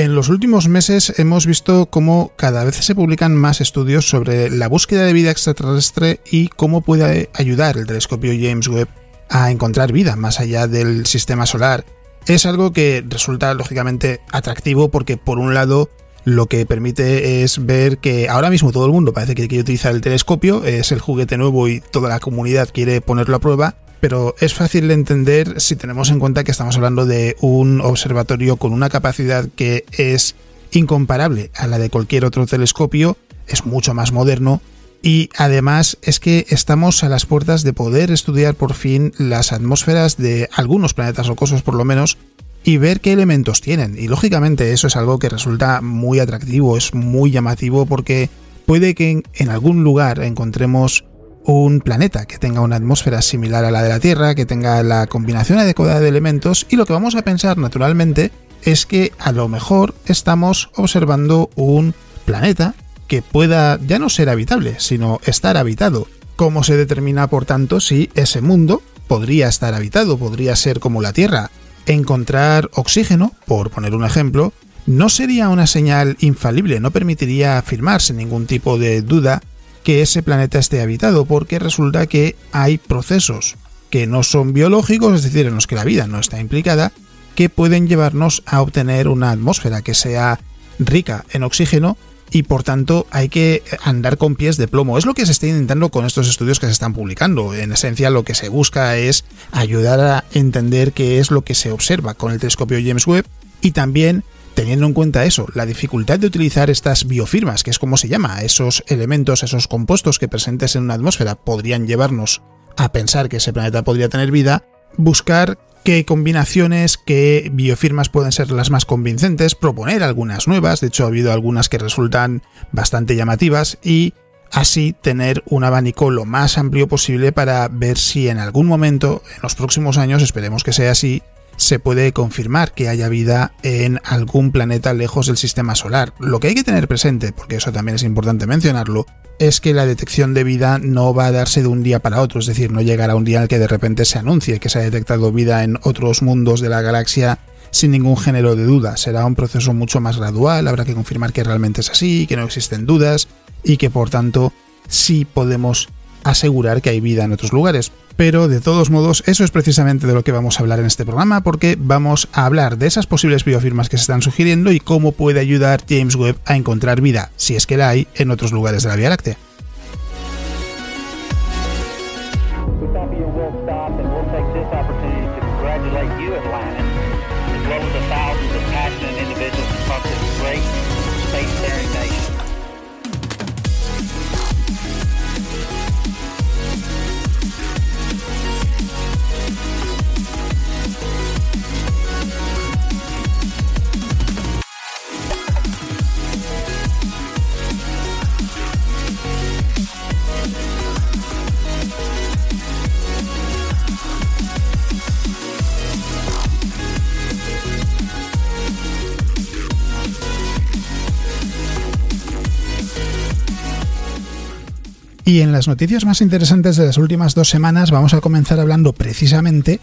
En los últimos meses hemos visto cómo cada vez se publican más estudios sobre la búsqueda de vida extraterrestre y cómo puede ayudar el telescopio James Webb a encontrar vida más allá del sistema solar. Es algo que resulta lógicamente atractivo porque por un lado lo que permite es ver que ahora mismo todo el mundo parece que quiere utilizar el telescopio, es el juguete nuevo y toda la comunidad quiere ponerlo a prueba, pero es fácil de entender si tenemos en cuenta que estamos hablando de un observatorio con una capacidad que es incomparable a la de cualquier otro telescopio, es mucho más moderno y además es que estamos a las puertas de poder estudiar por fin las atmósferas de algunos planetas rocosos por lo menos y ver qué elementos tienen. Y lógicamente eso es algo que resulta muy atractivo, es muy llamativo porque puede que en, algún lugar encontremos un planeta que tenga una atmósfera similar a la de la Tierra, que tenga la combinación adecuada de elementos y lo que vamos a pensar naturalmente es que a lo mejor estamos observando un planeta que pueda ya no ser habitable, sino estar habitado. ¿Cómo se determina, por tanto, si ese mundo podría estar habitado, podría ser como la Tierra? Encontrar oxígeno, por poner un ejemplo, no sería una señal infalible, no permitiría afirmar sin ningún tipo de duda que ese planeta esté habitado, porque resulta que hay procesos que no son biológicos, es decir, en los que la vida no está implicada, que pueden llevarnos a obtener una atmósfera que sea rica en oxígeno y por tanto hay que andar con pies de plomo. Es lo que se está intentando con estos estudios que se están publicando. En esencia lo que se busca es ayudar a entender qué es lo que se observa con el telescopio James Webb y también teniendo en cuenta eso, la dificultad de utilizar estas biofirmas, que es como se llama, esos elementos, esos compuestos que presentes en una atmósfera podrían llevarnos a pensar que ese planeta podría tener vida, buscar qué combinaciones, qué biofirmas pueden ser las más convincentes, proponer algunas nuevas, de hecho ha habido algunas que resultan bastante llamativas y así tener un abanico lo más amplio posible para ver si en algún momento, en los próximos años, esperemos que sea así, se puede confirmar que haya vida en algún planeta lejos del sistema solar. Lo que hay que tener presente, porque eso también es importante mencionarlo, es que la detección de vida no va a darse de un día para otro, es decir, no llegará un día en el que de repente se anuncie que se ha detectado vida en otros mundos de la galaxia sin ningún género de duda. Será un proceso mucho más gradual, habrá que confirmar que realmente es así, que no existen dudas y que por tanto sí podemos asegurar que hay vida en otros lugares. Pero de todos modos, eso es precisamente de lo que vamos a hablar en este programa, porque vamos a hablar de esas posibles biofirmas que se están sugiriendo y cómo puede ayudar James Webb a encontrar vida, si es que la hay, en otros lugares de la Vía Láctea. Y en las noticias más interesantes de las últimas dos semanas vamos a comenzar hablando precisamente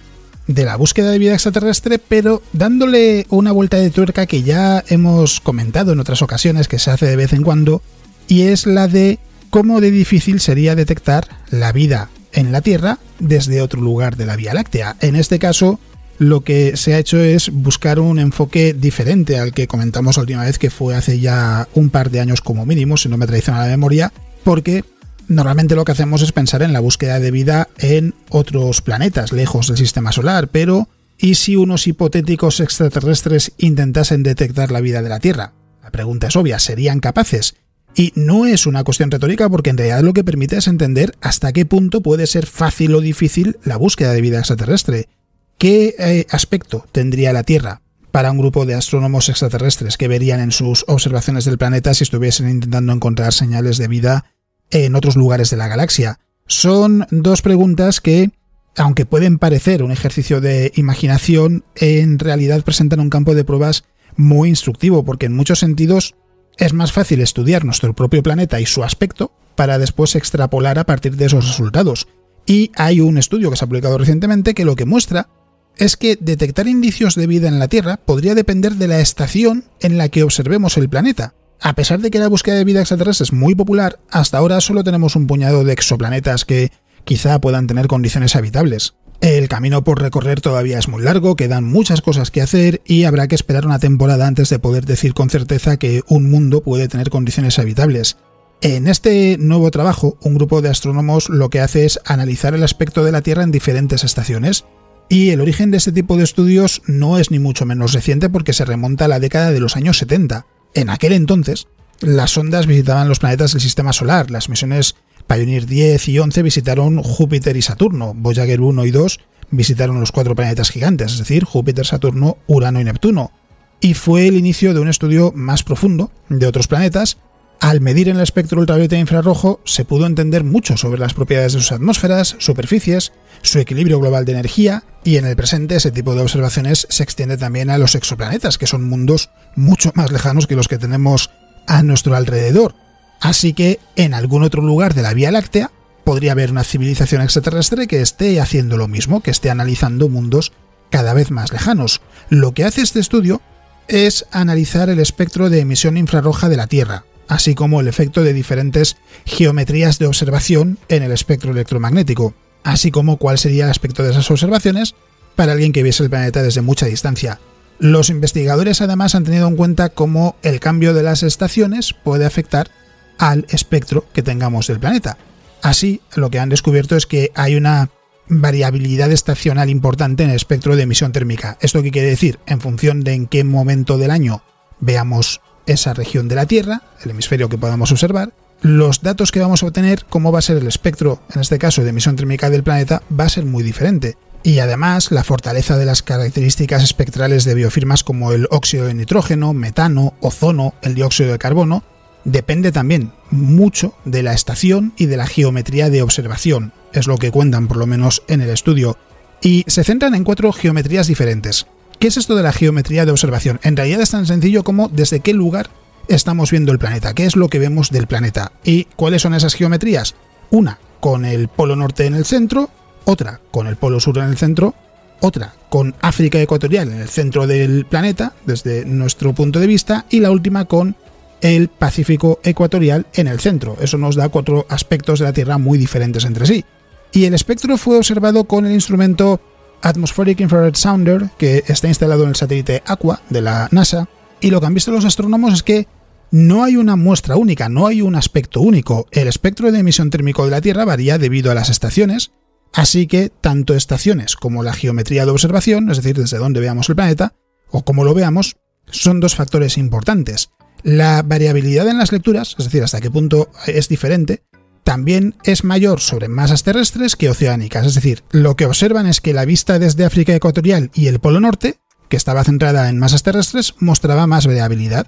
de la búsqueda de vida extraterrestre, pero dándole una vuelta de tuerca que ya hemos comentado en otras ocasiones, que se hace de vez en cuando, y es la de cómo de difícil sería detectar la vida en la Tierra desde otro lugar de la Vía Láctea. En este caso, lo que se ha hecho es buscar un enfoque diferente al que comentamos la última vez, que fue hace ya un par de años como mínimo, si no me traiciona la memoria, porque Normalmente lo que hacemos es pensar en la búsqueda de vida en otros planetas lejos del sistema solar, pero ¿y si unos hipotéticos extraterrestres intentasen detectar la vida de la Tierra? La pregunta es obvia, ¿serían capaces? Y no es una cuestión retórica porque en realidad lo que permite es entender hasta qué punto puede ser fácil o difícil la búsqueda de vida extraterrestre. ¿Qué eh, aspecto tendría la Tierra para un grupo de astrónomos extraterrestres que verían en sus observaciones del planeta si estuviesen intentando encontrar señales de vida en otros lugares de la galaxia. Son dos preguntas que, aunque pueden parecer un ejercicio de imaginación, en realidad presentan un campo de pruebas muy instructivo, porque en muchos sentidos es más fácil estudiar nuestro propio planeta y su aspecto para después extrapolar a partir de esos resultados. Y hay un estudio que se ha publicado recientemente que lo que muestra es que detectar indicios de vida en la Tierra podría depender de la estación en la que observemos el planeta. A pesar de que la búsqueda de vida extraterrestre es muy popular, hasta ahora solo tenemos un puñado de exoplanetas que quizá puedan tener condiciones habitables. El camino por recorrer todavía es muy largo, quedan muchas cosas que hacer y habrá que esperar una temporada antes de poder decir con certeza que un mundo puede tener condiciones habitables. En este nuevo trabajo, un grupo de astrónomos lo que hace es analizar el aspecto de la Tierra en diferentes estaciones, y el origen de este tipo de estudios no es ni mucho menos reciente porque se remonta a la década de los años 70. En aquel entonces, las sondas visitaban los planetas del sistema solar. Las misiones Pioneer 10 y 11 visitaron Júpiter y Saturno. Voyager 1 y 2 visitaron los cuatro planetas gigantes, es decir, Júpiter, Saturno, Urano y Neptuno. Y fue el inicio de un estudio más profundo de otros planetas al medir en el espectro ultravioleta e infrarrojo se pudo entender mucho sobre las propiedades de sus atmósferas, superficies, su equilibrio global de energía y en el presente ese tipo de observaciones se extiende también a los exoplanetas, que son mundos mucho más lejanos que los que tenemos a nuestro alrededor. Así que en algún otro lugar de la Vía Láctea podría haber una civilización extraterrestre que esté haciendo lo mismo, que esté analizando mundos cada vez más lejanos. Lo que hace este estudio es analizar el espectro de emisión infrarroja de la Tierra, así como el efecto de diferentes geometrías de observación en el espectro electromagnético, así como cuál sería el aspecto de esas observaciones para alguien que viese el planeta desde mucha distancia. Los investigadores además han tenido en cuenta cómo el cambio de las estaciones puede afectar al espectro que tengamos del planeta. Así, lo que han descubierto es que hay una variabilidad estacional importante en el espectro de emisión térmica. ¿Esto qué quiere decir? En función de en qué momento del año veamos esa región de la Tierra, el hemisferio que podamos observar, los datos que vamos a obtener, cómo va a ser el espectro, en este caso de emisión térmica del planeta, va a ser muy diferente. Y además, la fortaleza de las características espectrales de biofirmas como el óxido de nitrógeno, metano, ozono, el dióxido de carbono, depende también mucho de la estación y de la geometría de observación, es lo que cuentan por lo menos en el estudio, y se centran en cuatro geometrías diferentes. ¿Qué es esto de la geometría de observación? En realidad es tan sencillo como desde qué lugar estamos viendo el planeta, qué es lo que vemos del planeta y cuáles son esas geometrías. Una con el polo norte en el centro, otra con el polo sur en el centro, otra con África ecuatorial en el centro del planeta, desde nuestro punto de vista, y la última con el Pacífico ecuatorial en el centro. Eso nos da cuatro aspectos de la Tierra muy diferentes entre sí. Y el espectro fue observado con el instrumento Atmospheric Infrared Sounder, que está instalado en el satélite Aqua de la NASA, y lo que han visto los astrónomos es que no hay una muestra única, no hay un aspecto único. El espectro de emisión térmico de la Tierra varía debido a las estaciones, así que tanto estaciones como la geometría de observación, es decir, desde donde veamos el planeta, o como lo veamos, son dos factores importantes. La variabilidad en las lecturas, es decir, hasta qué punto es diferente, también es mayor sobre masas terrestres que oceánicas, es decir, lo que observan es que la vista desde África ecuatorial y el Polo Norte, que estaba centrada en masas terrestres, mostraba más variabilidad,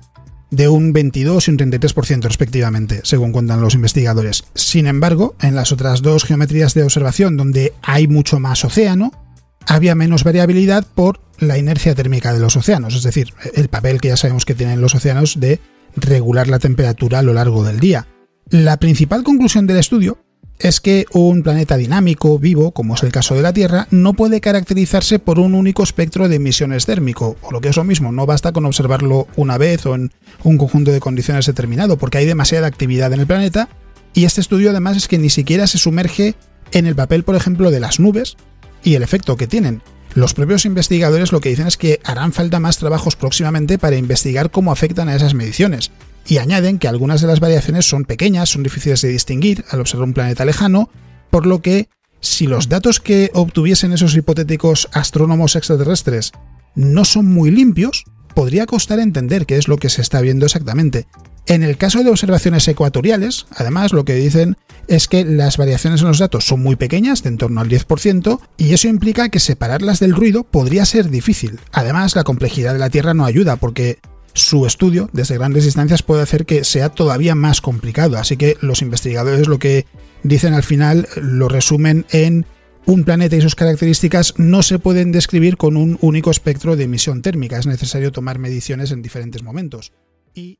de un 22 y un 33% respectivamente, según cuentan los investigadores. Sin embargo, en las otras dos geometrías de observación donde hay mucho más océano, había menos variabilidad por la inercia térmica de los océanos, es decir, el papel que ya sabemos que tienen los océanos de regular la temperatura a lo largo del día. La principal conclusión del estudio es que un planeta dinámico, vivo, como es el caso de la Tierra, no puede caracterizarse por un único espectro de emisiones térmico, o lo que es lo mismo, no basta con observarlo una vez o en un conjunto de condiciones determinado, porque hay demasiada actividad en el planeta, y este estudio además es que ni siquiera se sumerge en el papel, por ejemplo, de las nubes y el efecto que tienen. Los propios investigadores lo que dicen es que harán falta más trabajos próximamente para investigar cómo afectan a esas mediciones, y añaden que algunas de las variaciones son pequeñas, son difíciles de distinguir al observar un planeta lejano, por lo que si los datos que obtuviesen esos hipotéticos astrónomos extraterrestres no son muy limpios, podría costar entender qué es lo que se está viendo exactamente. En el caso de observaciones ecuatoriales, además, lo que dicen es que las variaciones en los datos son muy pequeñas, de en torno al 10%, y eso implica que separarlas del ruido podría ser difícil. Además, la complejidad de la Tierra no ayuda, porque su estudio desde grandes distancias puede hacer que sea todavía más complicado. Así que los investigadores lo que dicen al final, lo resumen en un planeta y sus características no se pueden describir con un único espectro de emisión térmica, es necesario tomar mediciones en diferentes momentos. Y